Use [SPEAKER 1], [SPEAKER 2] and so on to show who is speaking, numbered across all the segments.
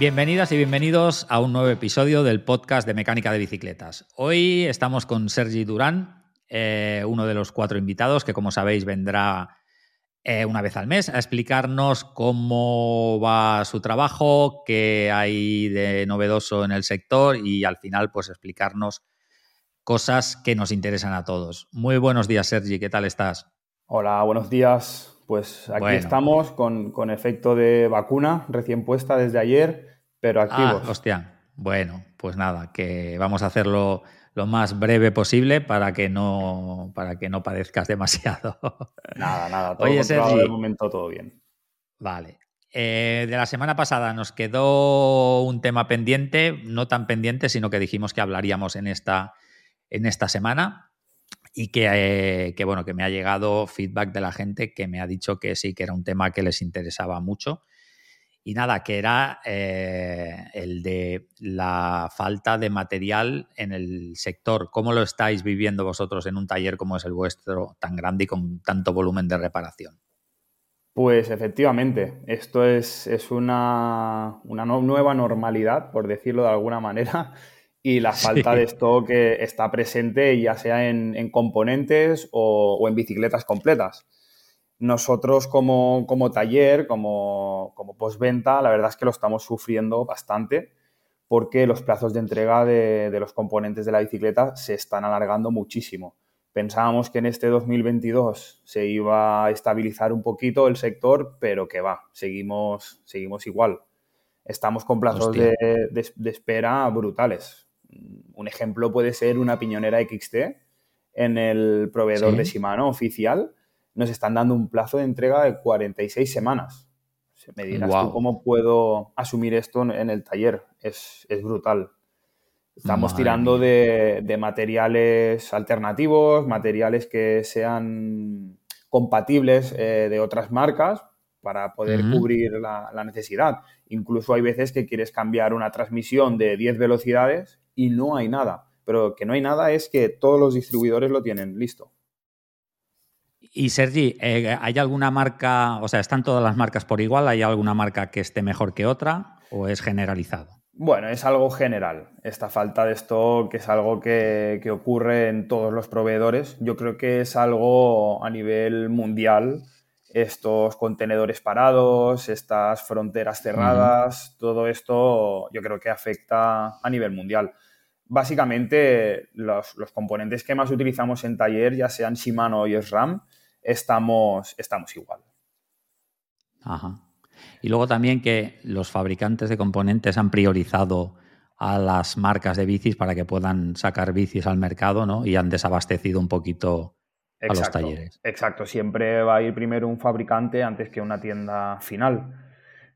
[SPEAKER 1] Bienvenidas y bienvenidos a un nuevo episodio del podcast de Mecánica de Bicicletas. Hoy estamos con Sergi Durán, eh, uno de los cuatro invitados que, como sabéis, vendrá eh, una vez al mes a explicarnos cómo va su trabajo, qué hay de novedoso en el sector y al final, pues explicarnos cosas que nos interesan a todos. Muy buenos días, Sergi, ¿qué tal estás?
[SPEAKER 2] Hola, buenos días. Pues aquí estamos con, con, efecto de vacuna recién puesta desde ayer pero ah, activos.
[SPEAKER 1] hostia. Bueno, pues nada, que vamos a hacerlo lo más breve posible para que no, para que no padezcas demasiado.
[SPEAKER 2] Nada, nada, todo Oye, Sergi, de momento todo bien.
[SPEAKER 1] Vale. Eh, de la semana pasada nos quedó un tema pendiente, no tan pendiente, sino que dijimos que hablaríamos en esta, en esta semana y que, eh, que, bueno, que me ha llegado feedback de la gente que me ha dicho que sí, que era un tema que les interesaba mucho y nada, que era eh, el de la falta de material en el sector. ¿Cómo lo estáis viviendo vosotros en un taller como es el vuestro, tan grande y con tanto volumen de reparación?
[SPEAKER 2] Pues efectivamente, esto es, una, nueva normalidad, por decirlo de alguna manera, y la falta de stock está presente ya sea en, componentes o en bicicletas completas. Nosotros como, taller, como, como postventa, la verdad es que lo estamos sufriendo bastante porque los plazos de entrega de, los componentes de la bicicleta se están alargando muchísimo. Pensábamos que en este 2022 se iba a estabilizar un poquito el sector, pero que va, seguimos, seguimos igual. Estamos con plazos de, espera brutales. Un ejemplo puede ser una piñonera XT en el proveedor de Shimano oficial nos están dando un plazo de entrega de 46 semanas. Me dirás cómo puedo asumir esto en el taller. Es, brutal. Estamos tirando de, materiales alternativos, materiales que sean compatibles eh, de otras marcas para poder cubrir la, la, necesidad. Incluso hay veces que quieres cambiar una transmisión de 10 velocidades y no hay nada. Pero que no hay nada es que todos los distribuidores lo tienen listo.
[SPEAKER 1] Y Sergi, eh, ¿hay alguna marca, o sea, están todas las marcas por igual? ¿Hay alguna marca que esté mejor que otra o es generalizado?
[SPEAKER 2] Bueno, es algo general. Esta falta de stock es algo que, ocurre en todos los proveedores. Yo creo que es algo a nivel mundial. Estos contenedores parados, estas fronteras cerradas, todo esto yo creo que afecta a nivel mundial. Básicamente, los, los componentes que más utilizamos en taller, ya sean Shimano y SRAM, estamos, estamos igual.
[SPEAKER 1] Ajá. Y luego también que los fabricantes de componentes han priorizado a las marcas de bicis para que puedan sacar bicis al mercado, ¿no? Y han desabastecido un poquito a los talleres.
[SPEAKER 2] Exacto, siempre va a ir primero un fabricante antes que una tienda final.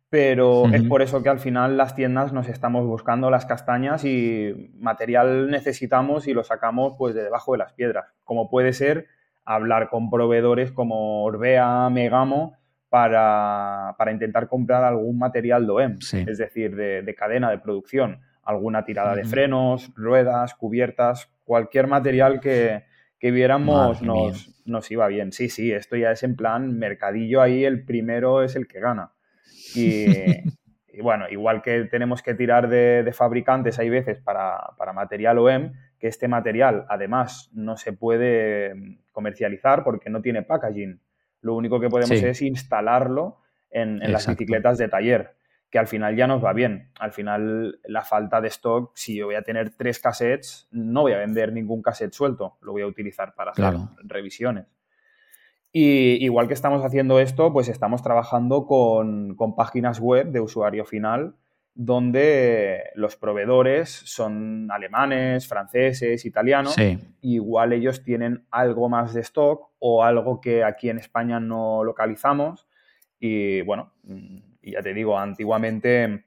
[SPEAKER 2] Pero es por eso que al final las tiendas nos estamos buscando las castañas y material necesitamos y lo sacamos pues de debajo de las piedras. Como puede ser hablar con proveedores como Orbea, Megamo, para, intentar comprar algún material DOEM, es decir, de, cadena de producción, alguna tirada de frenos, ruedas, cubiertas, cualquier material que, viéramos nos, nos, iba bien. Sí, sí, esto ya es en plan mercadillo, ahí el primero es el que gana. Y, bueno, igual que tenemos que tirar de, fabricantes hay veces para, para material OEM, que este material además no se puede comercializar porque no tiene packaging. Lo único que podemos es instalarlo en, las bicicletas de taller, que al final ya nos va bien. Al final la falta de stock, si yo voy a tener tres cassettes, no voy a vender ningún cassette suelto, lo voy a utilizar para hacer revisiones. Y igual que estamos haciendo esto, pues estamos trabajando con, con páginas web de usuario final donde los proveedores son alemanes, franceses, italianos, igual ellos tienen algo más de stock o algo que aquí en España no localizamos. Y bueno, ya te digo, antiguamente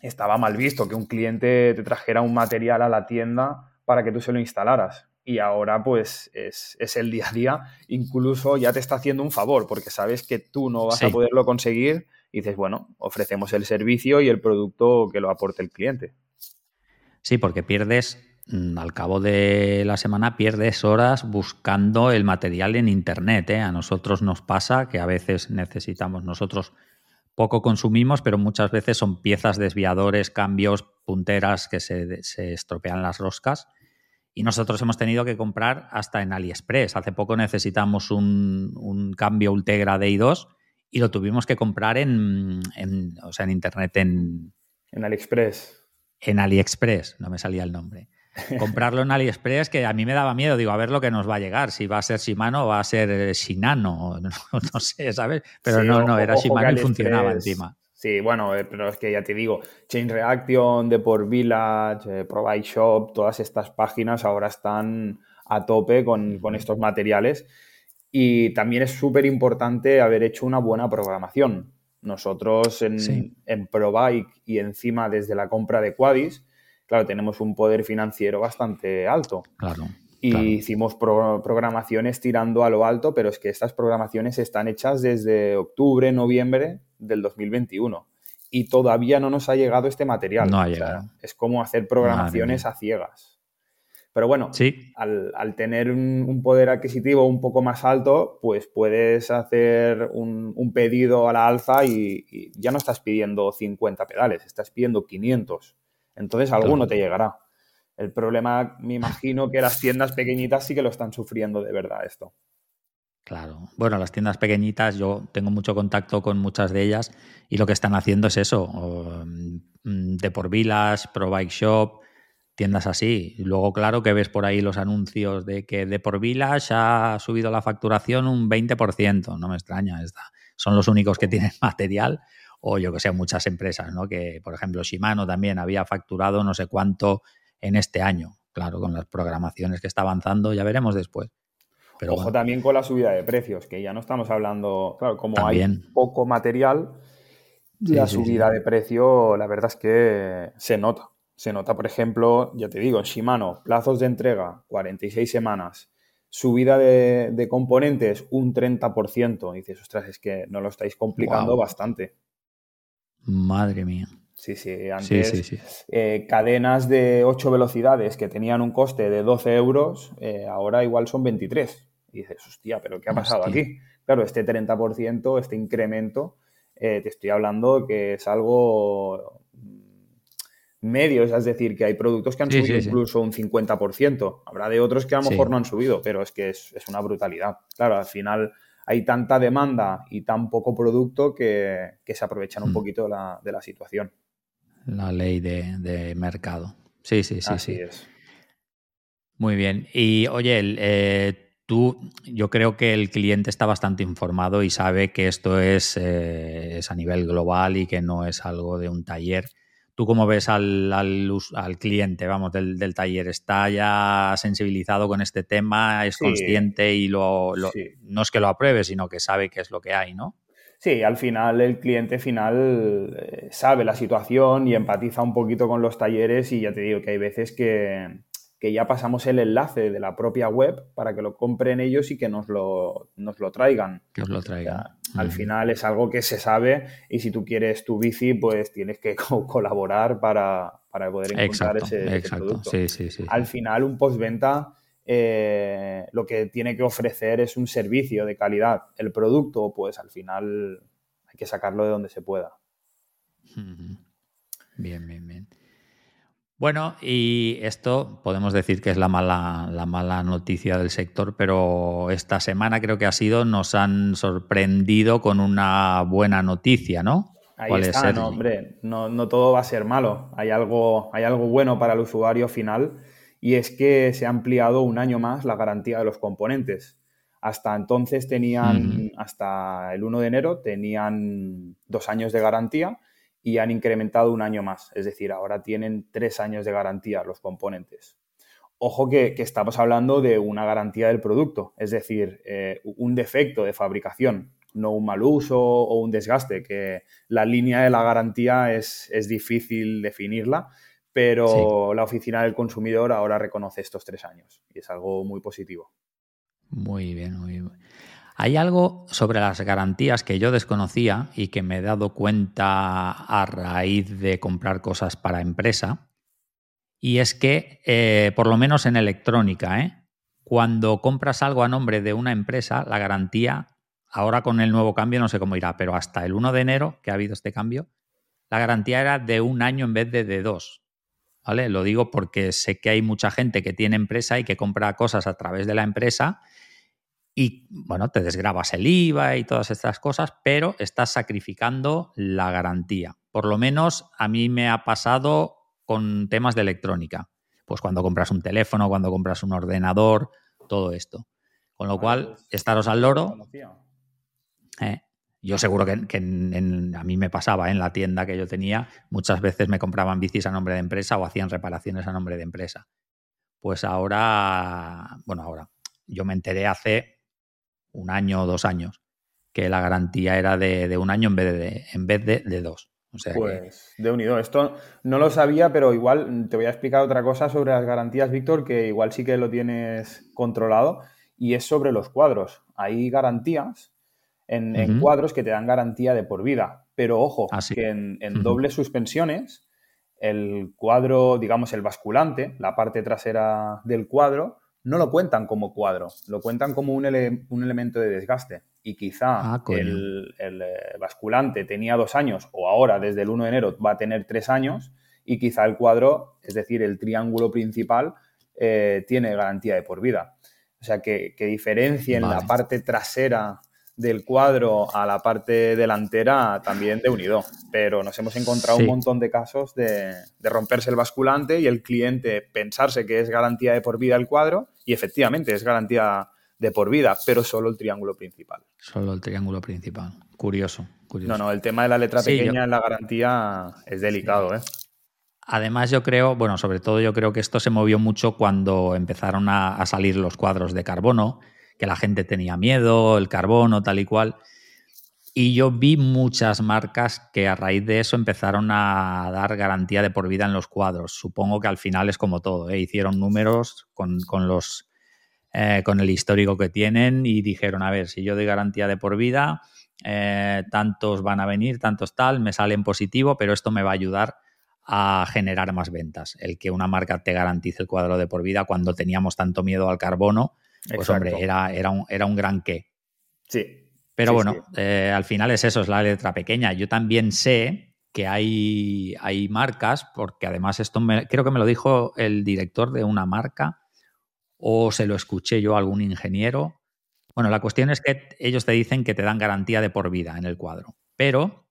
[SPEAKER 2] estaba mal visto que un cliente te trajera un material a la tienda para que tú se lo instalaras. Y ahora pues es, el día a día, incluso ya te está haciendo un favor porque sabes que tú no vas a poderlo conseguir y dices, bueno, ofrecemos el servicio y el producto que lo aporte el cliente.
[SPEAKER 1] Sí, porque pierdes, mm, al cabo de la semana, pierdes horas buscando el material en Internet. ¿eh? A nosotros nos pasa que a veces necesitamos nosotros poco consumimos, pero muchas veces son piezas, desviadores, cambios, punteras que se, se estropean las roscas. Y nosotros hemos tenido que comprar hasta en AliExpress. Hace poco necesitamos un, un cambio Ultegra DI2 y lo tuvimos que comprar en, o sea, en internet en...
[SPEAKER 2] En AliExpress.
[SPEAKER 1] En AliExpress, no me salía el nombre. Comprarlo en AliExpress que a mí me daba miedo, digo, a ver lo que nos va a llegar, si va a ser Shimano o va a ser eh, Shinano, no, sé, ¿sabes? Pero no, no, era Shimano y funcionaba encima.
[SPEAKER 2] Sí, bueno, eh, pero es que ya te digo, Chain Reaction, Deport Village, eh, Provide Shop, todas estas páginas ahora están a tope con, con estos materiales y también es súper importante haber hecho una buena programación. Nosotros en, en ProBike y encima desde la compra de Quadis, claro, tenemos un poder financiero bastante alto.
[SPEAKER 1] Claro.
[SPEAKER 2] Y hicimos programaciones tirando a lo alto, pero es que estas programaciones están hechas desde octubre, noviembre del 2021 y todavía no nos ha llegado este material.
[SPEAKER 1] No ha llegado.
[SPEAKER 2] es como hacer programaciones a ciegas. Pero bueno, al, tener un, poder adquisitivo un poco más alto, pues puedes hacer un, pedido a la alza y, ya no estás pidiendo 50 pedales, estás pidiendo 500. Entonces alguno te llegará. El problema, me imagino que las tiendas pequeñitas sí que lo están sufriendo de verdad esto.
[SPEAKER 1] Claro. Bueno, las tiendas pequeñitas, yo tengo mucho contacto con muchas de ellas y lo que están haciendo es eso. Mm, de por vilas, Pro Bike Shop, tiendas así. luego, claro, que ves por ahí los anuncios de que de por Village ha subido la facturación un 20%. No me extraña, esta. son los únicos que tienen material. O yo que sé, muchas empresas, ¿no? Que, por ejemplo, Shimano también había facturado no sé cuánto en este año. Claro, con las programaciones que está avanzando, ya veremos después.
[SPEAKER 2] Pero Ojo también con la subida de precios, que ya no estamos hablando, claro, como hay poco material, la subida de precio, la verdad es que se nota. Se nota, por ejemplo, ya te digo, en Shimano, plazos de entrega, 46 semanas, subida de, componentes, un 30%. Y dices, ostras, es que no lo estáis complicando bastante.
[SPEAKER 1] Madre mía.
[SPEAKER 2] Sí, sí, antes eh, cadenas de 8 velocidades que tenían un coste de 12 euros, eh, ahora igual son 23. Y dices, hostia, pero ¿qué ha pasado aquí? Claro, este 30%, este incremento, eh, te estoy hablando que es algo medios, es decir, que hay productos que han subido incluso un 50%. Habrá de otros que a lo mejor no han subido, pero es que es, una brutalidad. Claro, al final hay tanta demanda y tan poco producto que, se aprovechan un mm. poquito de la, situación.
[SPEAKER 1] La ley de, mercado. Sí, sí, sí,
[SPEAKER 2] Así
[SPEAKER 1] sí.
[SPEAKER 2] Es.
[SPEAKER 1] Muy bien. Y oye, eh, tú, yo creo que el cliente está bastante informado y sabe que esto es, eh, es a nivel global y que no es algo de un taller. ¿Tú cómo ves al, al, cliente, vamos, del, taller? ¿Está ya sensibilizado con este tema? ¿Es consciente y lo, no es que lo apruebe, sino que sabe qué es lo que hay, ¿no?
[SPEAKER 2] Sí, al final el cliente final eh, sabe la situación y empatiza un poquito con los talleres y ya te digo que hay veces que, que ya pasamos el enlace de la propia web para que lo compren ellos y que nos lo, nos lo traigan.
[SPEAKER 1] Que os lo traigan.
[SPEAKER 2] Al final es algo que se sabe y si tú quieres tu bici, pues tienes que colaborar para, poder encontrar ese, producto.
[SPEAKER 1] Sí, sí, sí,
[SPEAKER 2] al final, un postventa eh, lo que tiene que ofrecer es un servicio de calidad. El producto, pues al final hay que sacarlo de donde se pueda.
[SPEAKER 1] Bien, bien, bien. Bueno, y esto podemos decir que es la mala, la mala noticia del sector, pero esta semana creo que ha sido, nos han sorprendido con una buena noticia, ¿no?
[SPEAKER 2] Ahí está, no, hombre, no, no, todo va a ser malo. Hay algo, hay algo bueno para el usuario final y es que se ha ampliado un año más la garantía de los componentes. Hasta entonces tenían, hasta el 1 de enero, tenían dos años de garantía y han incrementado un año más. Es decir, ahora tienen tres años de garantía los componentes. Ojo que, estamos hablando de una garantía del producto, es decir, eh, un defecto de fabricación, no un mal uso o un desgaste, que la línea de la garantía es, difícil definirla, pero la oficina del consumidor ahora reconoce estos tres años y es algo muy positivo.
[SPEAKER 1] Muy bien, muy bien. Hay algo sobre las garantías que yo desconocía y que me he dado cuenta a raíz de comprar cosas para empresa. Y es que, eh, por lo menos en electrónica, ¿eh? cuando compras algo a nombre de una empresa, la garantía ahora con el nuevo cambio no sé cómo irá, pero hasta el 1 de enero que ha habido este cambio, la garantía era de un año en vez de de dos. ¿Vale? Lo digo porque sé que hay mucha gente que tiene empresa y que compra cosas a través de la empresa y, bueno, te desgrabas el IVA y todas estas cosas, pero estás sacrificando la garantía. Por lo menos a mí me ha pasado con temas de electrónica. Pues cuando compras un teléfono, cuando compras un ordenador, todo esto. Con lo cual, pues, estaros al loro. Eh, yo seguro que, a mí me pasaba en la tienda que yo tenía, muchas veces me compraban bicis a nombre de empresa o hacían reparaciones a nombre de empresa. Pues ahora, bueno, ahora, yo me enteré hace un año o dos años que la garantía era de, un año en vez de, en vez de, dos.
[SPEAKER 2] pues de unido. Esto no lo sabía, pero igual te voy a explicar otra cosa sobre las garantías, Víctor, que igual sí que lo tienes controlado, y es sobre los cuadros. Hay garantías en, cuadros que te dan garantía de por vida. Pero ojo, ah, que en, dobles suspensiones, el cuadro, digamos, el basculante, la parte trasera del cuadro, no lo cuentan como cuadro, lo cuentan como un, elemento de desgaste. Y quizá ah, el, eh, basculante tenía dos años o ahora desde el 1 de enero va a tener tres años y quizá el cuadro, es decir, el triángulo principal, eh, tiene garantía de por vida. O sea, que, que diferencien la parte trasera del cuadro a la parte delantera también de unido. Pero nos hemos encontrado un montón de casos de, romperse el basculante y el cliente pensarse que es garantía de por vida el cuadro y efectivamente es garantía de por vida, pero solo el triángulo principal.
[SPEAKER 1] Solo el triángulo principal. Curioso, curioso.
[SPEAKER 2] No, no, el tema de la letra pequeña en la garantía es delicado, ¿eh?
[SPEAKER 1] Además, yo creo, bueno, sobre todo yo creo que esto se movió mucho cuando empezaron a salir los cuadros de carbono que la gente tenía miedo, el carbono, tal y cual. Y yo vi muchas marcas que a raíz de eso empezaron a dar garantía de por vida en los cuadros. Supongo que al final es como todo. ¿eh? Hicieron números con, los, eh, con el histórico que tienen y dijeron, a ver, si yo doy garantía de por vida, eh, tantos van a venir, tantos tal, me sale en positivo, pero esto me va a ayudar a generar más ventas. El que una marca te garantice el cuadro de por vida cuando teníamos tanto miedo al carbono, pues hombre, era, era, un, era un gran qué.
[SPEAKER 2] Sí.
[SPEAKER 1] Pero bueno, eh, al final es eso, es la letra pequeña. Yo también sé que hay, hay marcas, porque además esto creo que me lo dijo el director de una marca o se lo escuché yo a algún ingeniero. Bueno, la cuestión es que ellos te dicen que te dan garantía de por vida en el cuadro, pero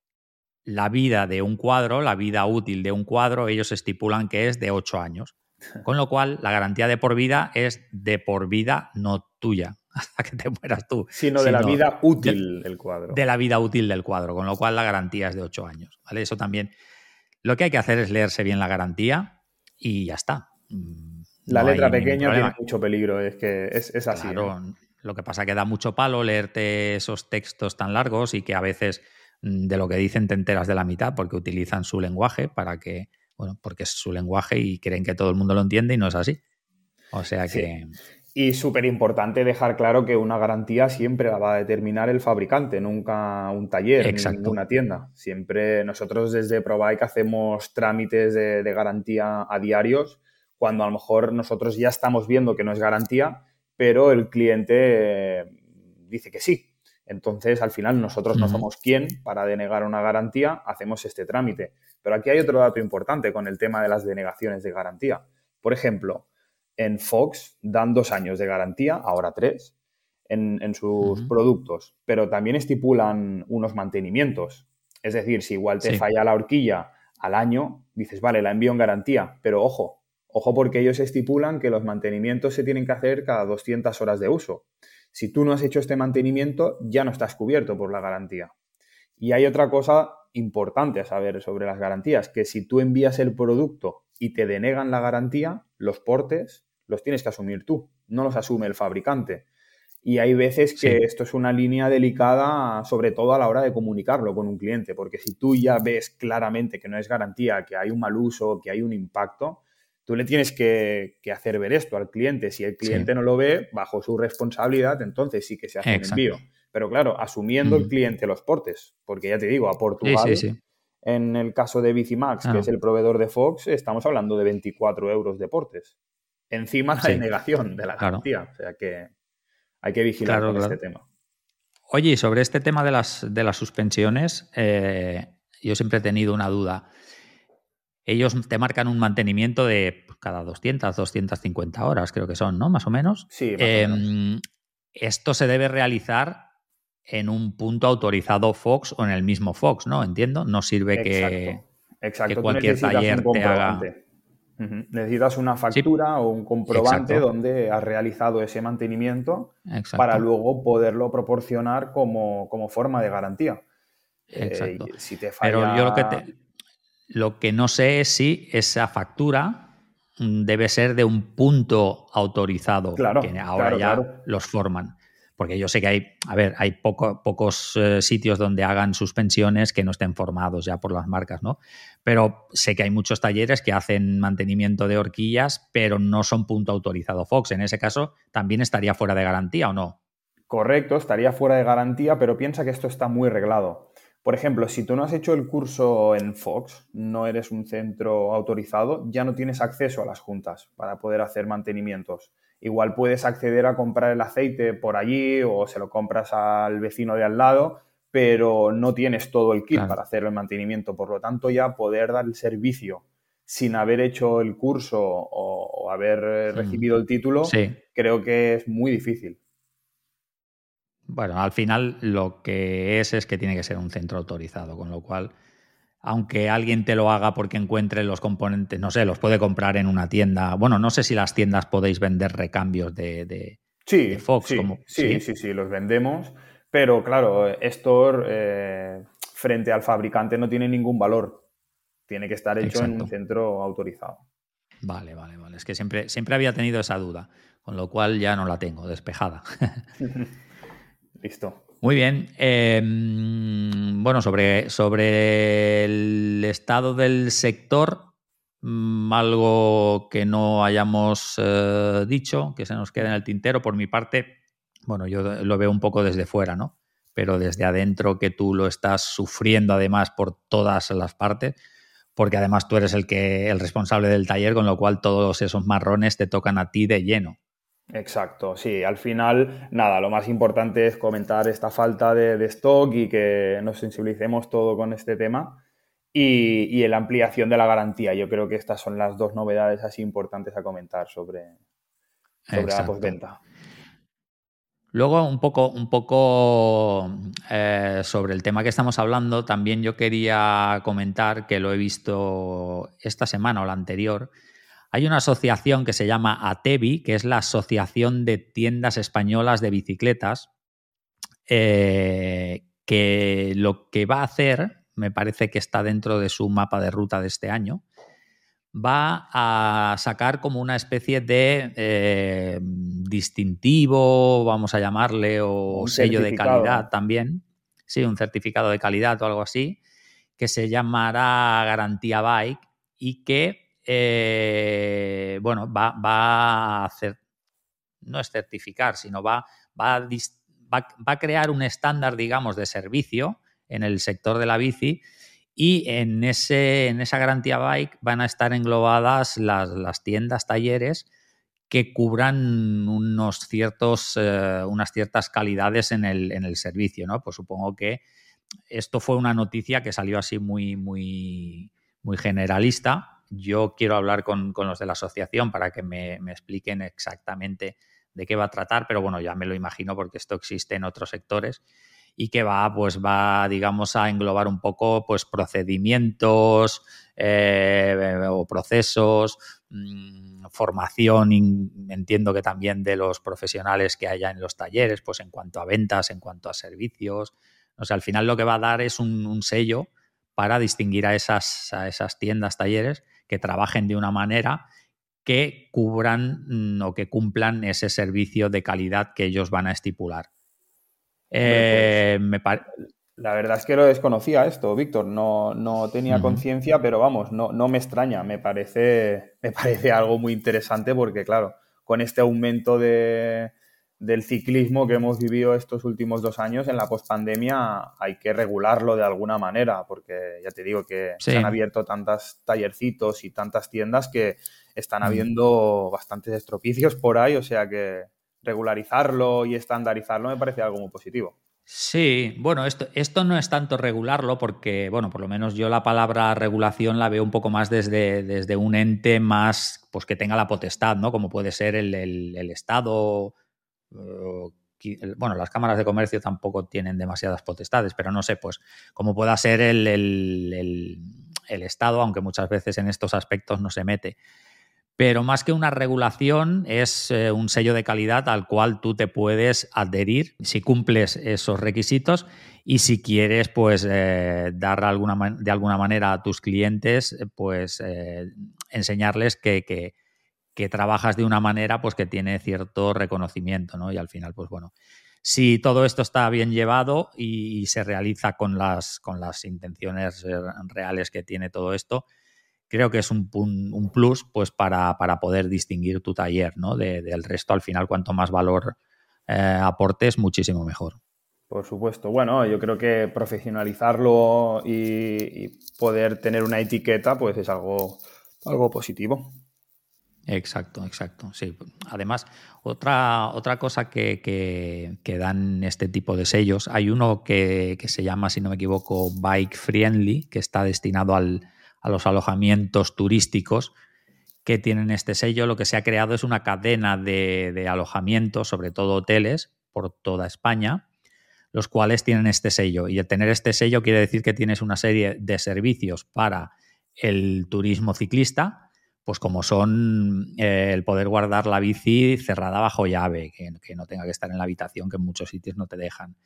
[SPEAKER 1] la vida de un cuadro, la vida útil de un cuadro, ellos estipulan que es de 8 años. Con lo cual, la garantía de por vida es de por vida, no tuya, hasta que te mueras tú.
[SPEAKER 2] Sino de la vida útil del cuadro.
[SPEAKER 1] De la vida útil del cuadro, con lo cual la garantía es de 8 años. ¿vale? Eso también. Lo que hay que hacer es leerse bien la garantía y ya está.
[SPEAKER 2] Mm, la letra pequeña tiene mucho peligro, es que es, así.
[SPEAKER 1] Claro. Lo que pasa es que da mucho palo leerte esos textos tan largos y que a veces mm, de lo que dicen te enteras de la mitad porque utilizan su lenguaje para que bueno, porque es su lenguaje y creen que todo el mundo lo entiende y no es así. O sea que...
[SPEAKER 2] Y súper importante dejar claro que una garantía siempre la va a determinar el fabricante, nunca un taller, ni una tienda. Siempre nosotros desde Provike hacemos trámites de, garantía a diarios cuando a lo mejor nosotros ya estamos viendo que no es garantía, pero el cliente dice que sí. Entonces, al final, nosotros no somos quien para denegar una garantía, hacemos este trámite. Pero aquí hay otro dato importante con el tema de las denegaciones de garantía. Por ejemplo, en Fox dan dos años de garantía, ahora tres, en, sus productos, pero también estipulan unos mantenimientos. Es decir, si igual te falla la horquilla al año, dices, vale, la envío en garantía, pero ojo, ojo porque ellos estipulan que los mantenimientos se tienen que hacer cada 200 horas de uso. Si tú no has hecho este mantenimiento, ya no estás cubierto por la garantía. Y hay otra cosa importante a saber sobre las garantías, que si tú envías el producto y te denegan la garantía, los portes los tienes que asumir tú, no los asume el fabricante. Y hay veces que esto es una línea delicada, sobre todo a la hora de comunicarlo con un cliente, porque si tú ya ves claramente que no es garantía, que hay un mal uso, que hay un impacto, tú le tienes que, hacer ver esto al cliente. Si el cliente no lo ve, bajo su responsabilidad, entonces sí que se hace un envío. Pero claro, asumiendo el cliente los portes, porque ya te digo, a Portugal, en el caso de Bicimax, que es el proveedor de Fox, estamos hablando de 24 euros de portes. Encima la denegación de la garantía. O sea que hay que vigilar con este tema.
[SPEAKER 1] Oye, y sobre este tema de las, de las suspensiones, eh, yo siempre he tenido una duda. Ellos te marcan un mantenimiento de cada 200, 250 horas, creo que son, ¿no? Más o menos.
[SPEAKER 2] Sí.
[SPEAKER 1] Em, esto se debe realizar en un punto autorizado Fox o en el mismo Fox, ¿no? Entiendo. No sirve que, cualquier taller te haga.
[SPEAKER 2] Necesitas una factura o un comprobante donde has realizado ese mantenimiento para luego poderlo proporcionar como, forma de garantía.
[SPEAKER 1] Eh, Exacto. Pero yo lo que, lo que no sé es si esa factura mm, debe ser de un punto autorizado,
[SPEAKER 2] claro,
[SPEAKER 1] que ahora ya los forman. Porque yo sé que hay, a ver, hay pocos eh, sitios donde hagan suspensiones que no estén formados ya por las marcas, ¿no? Pero sé que hay muchos talleres que hacen mantenimiento de horquillas, pero no son punto autorizado Fox. En ese caso, ¿también estaría fuera de garantía o no?
[SPEAKER 2] Correcto, estaría fuera de garantía, pero piensa que esto está muy reglado. Por ejemplo, si tú no has hecho el curso en Fox, no eres un centro autorizado, ya no tienes acceso a las juntas para poder hacer mantenimientos. Igual puedes acceder a comprar el aceite por allí o se lo compras al vecino de al lado, pero no tienes todo el kit para hacer el mantenimiento. Por lo tanto, ya poder dar el servicio sin haber hecho el curso o, haber recibido el título, creo que es muy difícil.
[SPEAKER 1] Bueno, al final lo que es es que tiene que ser un centro autorizado, con lo cual aunque alguien te lo haga porque encuentre los componentes, no sé, los puede comprar en una tienda. Bueno, no sé si las tiendas podéis vender recambios de, de,
[SPEAKER 2] sí,
[SPEAKER 1] Fox.
[SPEAKER 2] Sí, sí, sí, los vendemos, pero claro, Store eh, frente al fabricante no tiene ningún valor. Tiene que estar hecho en un centro autorizado.
[SPEAKER 1] Vale, vale, vale. Es que siempre, siempre había tenido esa duda, con lo cual ya no la tengo despejada.
[SPEAKER 2] Listo.
[SPEAKER 1] Muy bien. Em, bueno, sobre, sobre el estado del sector, mm, algo que no hayamos eh, dicho, que se nos quede en el tintero, por mi parte, bueno, yo lo veo un poco desde fuera, ¿no? Pero desde adentro que tú lo estás sufriendo además por todas las partes, porque además tú eres el que el responsable del taller, con lo cual todos esos marrones te tocan a ti de lleno.
[SPEAKER 2] Exacto, sí, al final, nada, lo más importante es comentar esta falta de, stock y que nos sensibilicemos todo con este tema y, la ampliación de la garantía. Yo creo que estas son las dos novedades así importantes a comentar sobre, la postventa.
[SPEAKER 1] Luego, un poco, un poco eh, sobre el tema que estamos hablando, también yo quería comentar que lo he visto esta semana o la anterior, hay una asociación que se llama ATEBI, que es la Asociación de Tiendas Españolas de Bicicletas, eh, que lo que va a hacer, me parece que está dentro de su mapa de ruta de este año, va a sacar como una especie de eh, distintivo, vamos a llamarle, o sello de calidad también. Sí, un certificado de calidad o algo así, que se llamará Garantía Bike y que eh, bueno, va, a hacer, no es certificar, sino va, a crear un estándar, digamos, de servicio en el sector de la bici y en, ese, en esa garantía bike van a estar englobadas las, tiendas, talleres que cubran unos ciertos, eh, unas ciertas calidades en el, en el, servicio, ¿no? Pues supongo que esto fue una noticia que salió así muy, muy, muy generalista, yo quiero hablar con, los de la asociación para que me, expliquen exactamente de qué va a tratar, pero bueno, ya me lo imagino porque esto existe en otros sectores y que va, pues va, digamos, a englobar un poco, pues, procedimientos eh, o procesos, mm, formación, entiendo que también de los profesionales que haya en los talleres, pues en cuanto a ventas, en cuanto a servicios. O sea, al final lo que va a dar es un, un sello para distinguir a esas, a esas tiendas, talleres que trabajen de una manera que cubran mm, o que cumplan ese servicio de calidad que ellos van a estipular.
[SPEAKER 2] Pues, eh, la verdad es que lo desconocía esto, Víctor. No, no tenía conciencia, pero vamos, no, no, me extraña. Me parece, me parece algo muy interesante porque, claro, con este aumento de, del ciclismo que hemos vivido estos últimos dos años en la pospandemia hay que regularlo de alguna manera, porque ya te digo que se han abierto tantas tallercitos y tantas tiendas que están mm. habiendo bastantes estropicios por ahí, o sea que regularizarlo y estandarizarlo me parece algo muy positivo.
[SPEAKER 1] Sí, bueno, esto, esto no es tanto regularlo porque, bueno, por lo menos yo la palabra regulación la veo un poco más desde, desde un ente más, pues que tenga la potestad, ¿no? Como puede ser el, Estado. Bueno, las cámaras de comercio tampoco tienen demasiadas potestades, pero no sé, pues como pueda ser el, el Estado, aunque muchas veces en estos aspectos no se mete. Pero más que una regulación es eh, un sello de calidad al cual tú te puedes adherir si cumples esos requisitos y si quieres pues eh, dar de alguna manera a tus clientes pues eh, enseñarles que, que, trabajas de una manera pues que tiene cierto reconocimiento ¿no? y al final pues bueno si todo esto está bien llevado y, se realiza con las, con las intenciones reales que tiene todo esto, creo que es un, plus pues para, poder distinguir tu taller ¿no? del resto. Al final, cuanto más valor eh, aportes, muchísimo mejor.
[SPEAKER 2] Por supuesto. Bueno, yo creo que profesionalizarlo y, poder tener una etiqueta, pues es algo, algo positivo.
[SPEAKER 1] Exacto, exacto. Sí. Además, otra, otra cosa que, que, dan este tipo de sellos, hay uno que, que, se llama, si no me equivoco, Bike Friendly, que está destinado al, a los alojamientos turísticos que tienen este sello, lo que se ha creado es una cadena de, alojamientos, sobre todo hoteles, por toda España, los cuales tienen este sello. Y el tener este sello quiere decir que tienes una serie de servicios para el turismo ciclista, pues como son eh, el poder guardar la bici cerrada bajo llave, que, no tenga que estar en la habitación, que en muchos sitios no te dejan.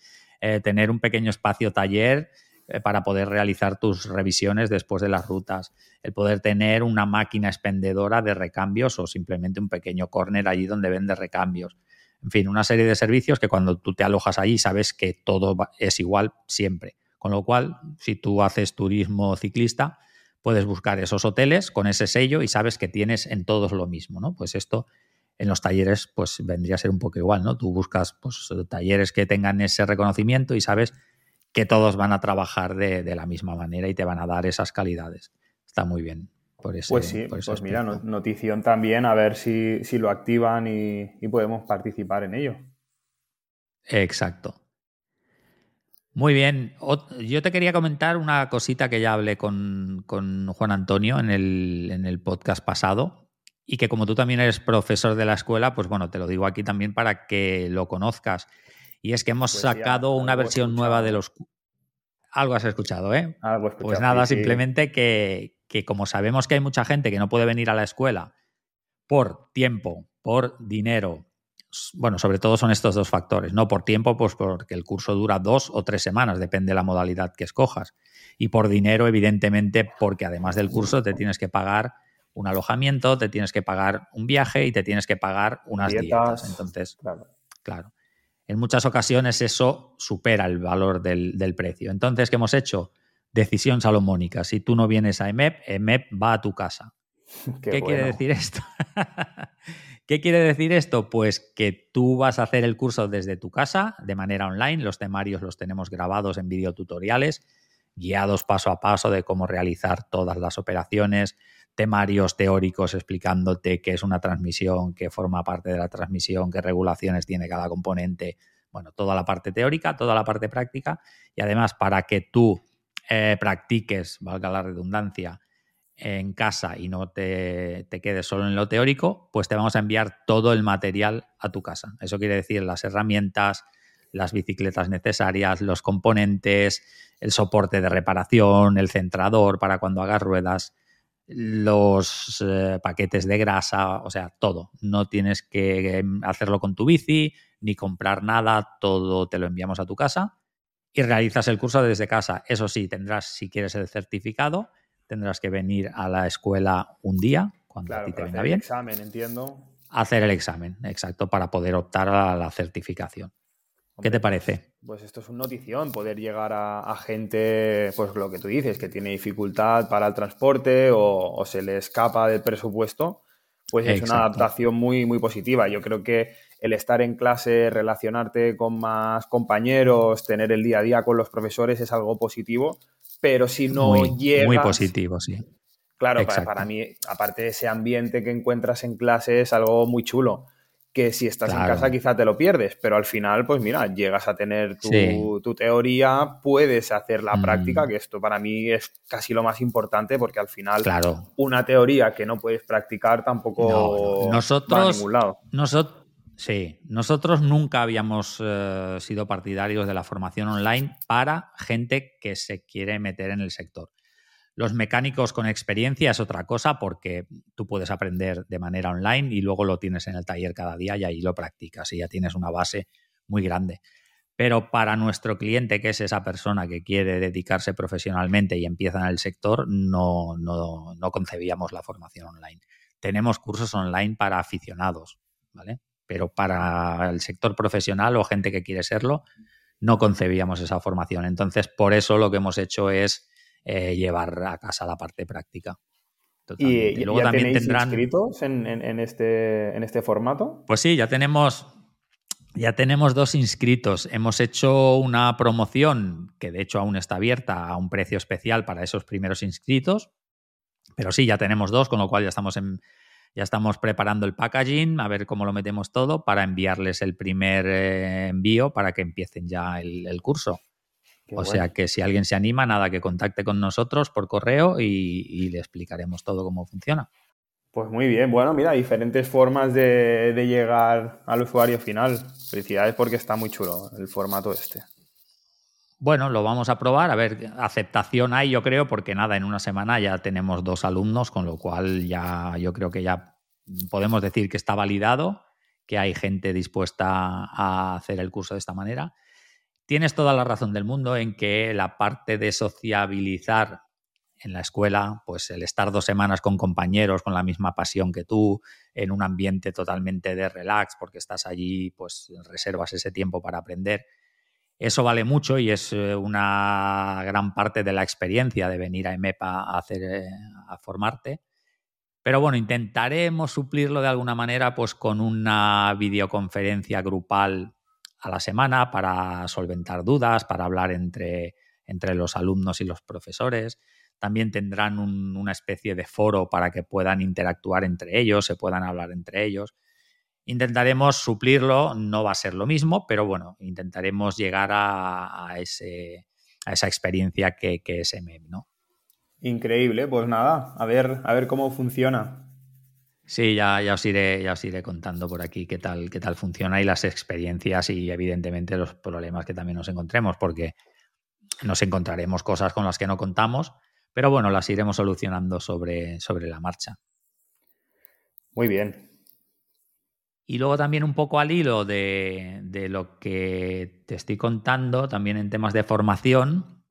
[SPEAKER 1] Eh, tener un pequeño espacio taller eh, para poder realizar tus revisiones después de las rutas, el poder tener una máquina expendedora de recambios o simplemente un pequeño corner allí donde vende recambios. En fin, una serie de servicios que cuando tú te alojas allí sabes que todo es igual siempre. Con lo cual, si tú haces turismo ciclista, puedes buscar esos hoteles con ese sello y sabes que tienes en todos lo mismo, ¿no? Pues esto en los talleres pues vendría a ser un poco igual, ¿no? Tú buscas pues, talleres que tengan ese reconocimiento y sabes que todos van a trabajar de, la misma manera y te van a dar esas calidades. Está muy bien. Por ese,
[SPEAKER 2] pues sí, pues mira, notición también, a ver si, lo activan y, podemos participar en ello.
[SPEAKER 1] Exacto. Muy bien. Yo te quería comentar una cosita que ya hablé con, Juan Antonio en el, en el, podcast pasado y que como tú también eres profesor de la escuela, pues bueno, te lo digo aquí también para que lo conozcas. Y es que hemos pues sacado una versión nueva de los... Algo has escuchado, ¿eh? pues nada, simplemente que, que como sabemos que hay mucha gente que no puede venir a la escuela por tiempo, por dinero, bueno, sobre todo son estos dos factores, no por tiempo, pues porque el curso dura dos o tres semanas, depende de la modalidad que escojas. Y por dinero, evidentemente, porque además del curso te tienes que pagar un alojamiento, te tienes que pagar un viaje y te tienes que pagar unas dietas. Entonces, claro. claro en muchas ocasiones eso supera el valor del, precio. Entonces, ¿qué hemos hecho? Decisión salomónica. Si tú no vienes a EMEP, EMEP va a tu casa. Qué, quiere decir esto? ¿Qué quiere decir esto? Pues que tú vas a hacer el curso desde tu casa de manera online. Los temarios los tenemos grabados en videotutoriales, guiados paso a paso de cómo realizar todas las operaciones, temarios teóricos explicándote qué es una transmisión, qué forma parte de la transmisión, qué regulaciones tiene cada componente, bueno, toda la parte teórica, toda la parte práctica y además para que tú eh, practiques, valga la redundancia, en casa y no te, te, quedes solo en lo teórico, pues te vamos a enviar todo el material a tu casa. Eso quiere decir las herramientas, las bicicletas necesarias, los componentes, el soporte de reparación, el centrador para cuando hagas ruedas, los eh, paquetes de grasa, o sea, todo. No tienes que em, hacerlo con tu bici ni comprar nada, todo te lo enviamos a tu casa y realizas el curso desde casa. Eso sí, tendrás, si quieres el certificado, tendrás que venir a la escuela un día, cuando a ti te venga bien.
[SPEAKER 2] Hacer el examen, entiendo.
[SPEAKER 1] Hacer el examen, exacto, para poder optar a la certificación. ¿Qué te parece?
[SPEAKER 2] Pues esto es una notición, poder llegar a, gente, pues lo que tú dices, que tiene dificultad para el transporte o, se le escapa del presupuesto, pues es una adaptación muy, muy positiva. Yo creo que el estar en clase, relacionarte con más compañeros, tener el día a día con los profesores es algo positivo, pero si no
[SPEAKER 1] muy,
[SPEAKER 2] llegas...
[SPEAKER 1] Muy positivo, sí.
[SPEAKER 2] Claro, para, para, mí, aparte de ese ambiente que encuentras en clase, es algo muy chulo que si estás en casa quizá te lo pierdes, pero al final, pues mira, llegas a tener tu, teoría, puedes hacer la práctica, mm. que esto para mí es casi lo más importante, porque al final una teoría que no puedes practicar tampoco
[SPEAKER 1] nosotros,
[SPEAKER 2] va a ningún lado.
[SPEAKER 1] Nosotros, sí, nosotros nunca habíamos eh, sido partidarios de la formación online para gente que se quiere meter en el sector. Los mecánicos con experiencia es otra cosa porque tú puedes aprender de manera online y luego lo tienes en el taller cada día y ahí lo practicas y ya tienes una base muy grande. Pero para nuestro cliente, que es esa persona que quiere dedicarse profesionalmente y empieza en el sector, no, no, no concebíamos la formación online. Tenemos cursos online para aficionados, ¿vale? Pero para el sector profesional o gente que quiere serlo, no concebíamos esa formación. Entonces, por eso lo que hemos hecho es eh, llevar a casa la parte práctica.
[SPEAKER 2] ¿Y, luego también tendrán inscritos en, en, este, en este formato?
[SPEAKER 1] Pues sí, ya tenemos, ya tenemos dos inscritos. Hemos hecho una promoción que de hecho aún está abierta a un precio especial para esos primeros inscritos. Pero sí, ya tenemos dos, con lo cual ya estamos en, ya estamos preparando el packaging, a ver cómo lo metemos todo para enviarles el primer eh, envío para que empiecen ya el curso o sea que si alguien se anima, nada, que contacte con nosotros por correo y, le explicaremos todo cómo funciona.
[SPEAKER 2] Pues muy bien, bueno, mira, diferentes formas de, llegar al usuario final. Felicidades porque está muy chulo el formato este.
[SPEAKER 1] Bueno, lo vamos a probar, a ver, aceptación hay, yo creo, porque nada, en una semana ya tenemos dos alumnos, con lo cual ya yo creo que ya podemos decir que está validado, que hay gente dispuesta a hacer el curso de esta manera. Tienes toda la razón del mundo en que la parte de sociabilizar en la escuela, pues el estar dos semanas con compañeros con la misma pasión que tú, en un ambiente totalmente de relax, porque estás allí, pues reservas ese tiempo para aprender. Eso vale mucho y es eh, una gran parte de la experiencia de venir a EMEPA a, hacer, eh, a formarte. Pero bueno, intentaremos suplirlo de alguna manera pues con una videoconferencia grupal a la semana para solventar dudas, para hablar entre, entre los alumnos y los profesores. También tendrán una especie de foro para que puedan interactuar entre ellos, se puedan hablar entre ellos. Intentaremos suplirlo, no va a ser lo mismo, pero bueno, intentaremos llegar a, ese, a esa experiencia que, que es MM, ¿no?
[SPEAKER 2] Increíble, pues nada, a ver, a ver cómo funciona.
[SPEAKER 1] Sí, ya, ya, os iré, ya os iré contando por aquí qué tal, qué tal funciona y las experiencias y evidentemente los problemas que también nos encontremos, porque nos encontraremos cosas con las que no contamos, pero bueno, las iremos solucionando sobre, sobre la marcha.
[SPEAKER 2] Muy bien.
[SPEAKER 1] Y luego también un poco al hilo de, de lo que te estoy contando, también en temas de formación,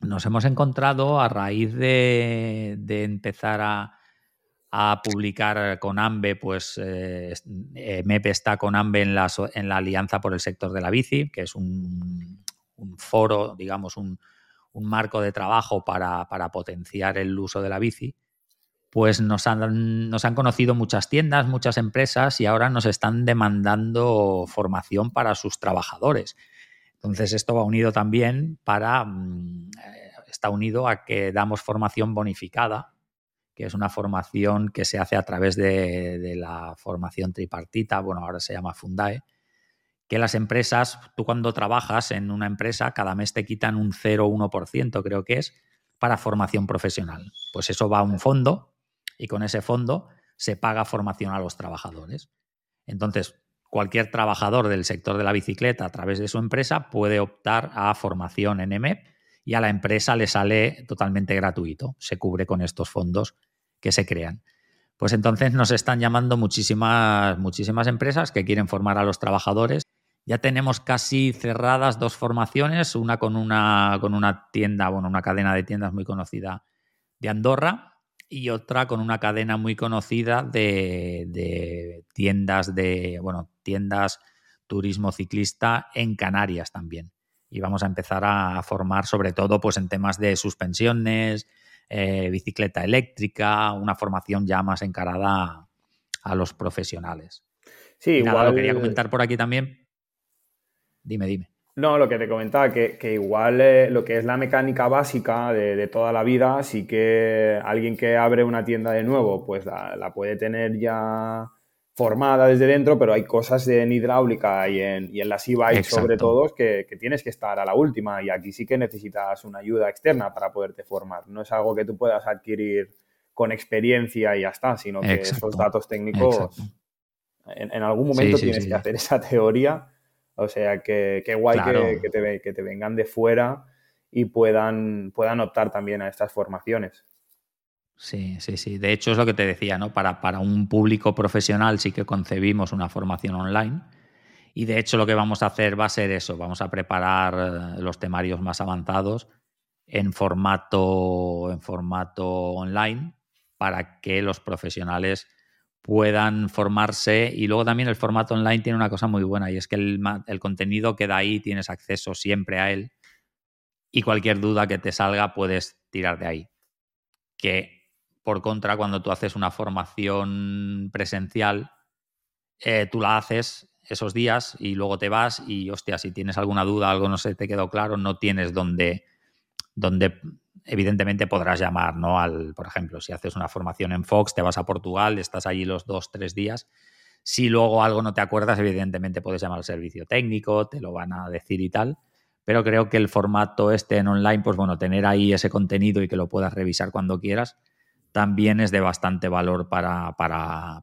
[SPEAKER 1] nos hemos encontrado a raíz de, de empezar a, a publicar con AMBE, pues eh, MEP está con AMBE en la, en la Alianza por el Sector de la Bici, que es un, foro, digamos, un, marco de trabajo para, potenciar el uso de la bici, pues nos han, conocido muchas tiendas, muchas empresas y ahora nos están demandando formación para sus trabajadores. Entonces esto va unido también para, mm, está unido a que damos formación bonificada que es una formación que se hace a través de, la formación tripartita, bueno, ahora se llama Fundae, que las empresas, tú cuando trabajas en una empresa, cada mes te quitan un 0,1%, creo que es, para formación profesional. Pues eso va a un fondo y con ese fondo se paga formación a los trabajadores. Entonces, cualquier trabajador del sector de la bicicleta a través de su empresa puede optar a formación en EMEP y a la empresa le sale totalmente gratuito. Se cubre con estos fondos que se crean. Pues entonces nos están llamando muchísimas, muchísimas empresas que quieren formar a los trabajadores. Ya tenemos casi cerradas dos formaciones, una con una, con una tienda, bueno, una cadena de tiendas muy conocida de Andorra y otra con una cadena muy conocida de, de tiendas de, bueno, tiendas turismo ciclista en Canarias también y vamos a empezar a formar sobre todo pues en temas de suspensiones, eh, bicicleta eléctrica, una formación ya más encarada a, los profesionales.
[SPEAKER 2] Sí, igual...
[SPEAKER 1] lo quería comentar por aquí también. Dime, dime.
[SPEAKER 2] No, lo que te comentaba, que, igual eh, lo que es la mecánica básica de, toda la vida, sí que alguien que abre una tienda de nuevo, pues la, puede tener ya formada desde dentro, pero hay cosas en hidráulica y en, y en las e-bikes sobre todo que, tienes que estar a la última y aquí sí que necesitas una ayuda externa para poderte formar. No es algo que tú puedas adquirir con experiencia y ya está, sino que esos datos técnicos en, algún momento tienes que hacer esa teoría. O sea, que, qué guay que, te, que te vengan de fuera y puedan, puedan optar también a estas formaciones.
[SPEAKER 1] Sí, sí, sí. De hecho, es lo que te decía, ¿no? Para, para un público profesional sí que concebimos una formación online. Y de hecho, lo que vamos a hacer va a ser eso. Vamos a preparar eh, los temarios más avanzados en formato, en formato online para que los profesionales puedan formarse. Y luego también el formato online tiene una cosa muy buena y es que el, el contenido queda ahí, tienes acceso siempre a él y cualquier duda que te salga puedes tirar de ahí. Que por contra, cuando tú haces una formación presencial, eh, tú la haces esos días y luego te vas y, hostia, si tienes alguna duda, algo no se te quedó claro, no tienes donde, donde evidentemente podrás llamar, ¿no? Al, por ejemplo, si haces una formación en Fox, te vas a Portugal, estás allí los dos, tres días. Si luego algo no te acuerdas, evidentemente puedes llamar al servicio técnico, te lo van a decir y tal. Pero creo que el formato este en online, pues bueno, tener ahí ese contenido y que lo puedas revisar cuando quieras, también es de bastante valor para,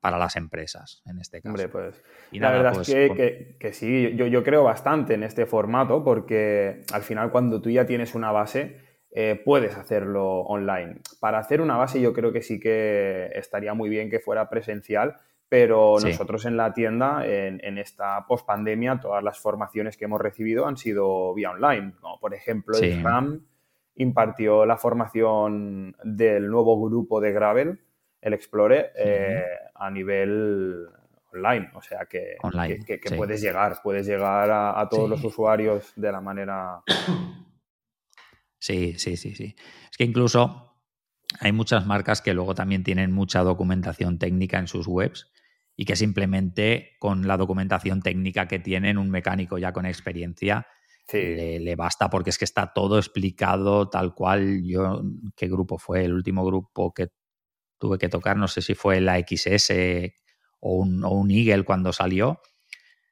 [SPEAKER 1] las empresas, en este caso.
[SPEAKER 2] Hombre, pues la verdad es pues, que, sí, yo, yo, creo bastante en este formato porque al final cuando tú ya tienes una base, eh, puedes hacerlo online. Para hacer una base yo creo que sí que estaría muy bien que fuera presencial, pero nosotros en la tienda, en, esta post-pandemia, todas las formaciones que hemos recibido han sido vía online, por ejemplo el RAM impartió la formación del nuevo grupo de Gravel, el Explore, eh, a nivel online. O sea que, puedes llegar, puedes llegar a, todos los usuarios de la manera.
[SPEAKER 1] Sí, sí, sí, sí. Es que incluso hay muchas marcas que luego también tienen mucha documentación técnica en sus webs y que simplemente con la documentación técnica que tienen un mecánico ya con experiencia le, basta porque es que está todo explicado tal cual. Yo, ¿qué grupo fue? El último grupo que tuve que tocar, no sé si fue la XS o un, o un Eagle cuando salió.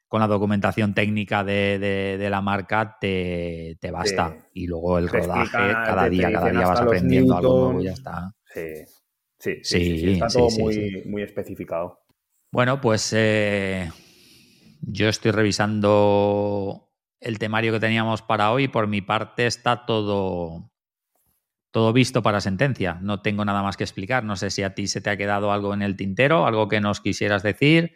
[SPEAKER 1] Con la documentación técnica de, la marca te, basta. Y luego el rodaje, cada día, cada día vas aprendiendo algo nuevo y ya está.
[SPEAKER 2] Sí, sí, sí, está todo muy, muy especificado.
[SPEAKER 1] Bueno, pues eh, yo estoy revisando el temario que teníamos para hoy. Por mi parte está todo, todo visto para sentencia. No tengo nada más que explicar. No sé si a ti se te ha quedado algo en el tintero, algo que nos quisieras decir.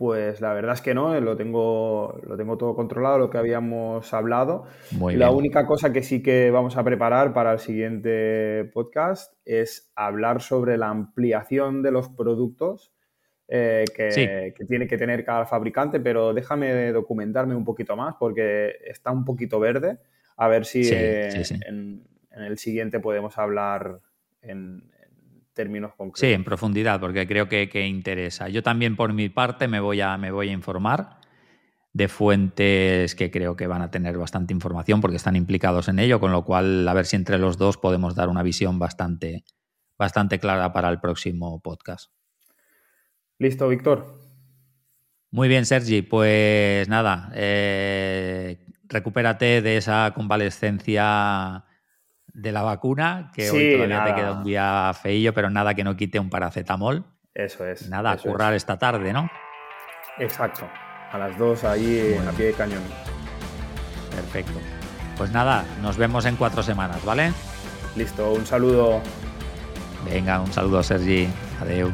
[SPEAKER 2] Pues la verdad es que no, lo tengo, lo tengo todo controlado, lo que habíamos hablado. la única cosa que sí que vamos a preparar para el siguiente podcast es hablar sobre la ampliación de los productos eh, que, tiene que tener cada fabricante, pero déjame documentarme un poquito más porque está un poquito verde. A ver si eh, en, el siguiente podemos hablar en, términos concretos.
[SPEAKER 1] Sí, en profundidad, porque creo que, interesa. Yo también por mi parte me voy a, me voy a informar de fuentes que creo que van a tener bastante información porque están implicados en ello, con lo cual a ver si entre los dos podemos dar una visión bastante, bastante clara para el próximo podcast.
[SPEAKER 2] Listo, Víctor.
[SPEAKER 1] Muy bien, Sergi. Pues nada, eh, recupérate de esa convalescencia de la vacuna, que hoy todavía te queda un día feillo, pero nada que no quite un paracetamol.
[SPEAKER 2] Eso es.
[SPEAKER 1] Nada, a currar esta tarde, ¿no?
[SPEAKER 2] Exacto. A las dos ahí a pie de cañón.
[SPEAKER 1] Perfecto. Pues nada, nos vemos en cuatro semanas, ¿vale?
[SPEAKER 2] Listo, un saludo.
[SPEAKER 1] Venga, un saludo, Sergi. Adiós.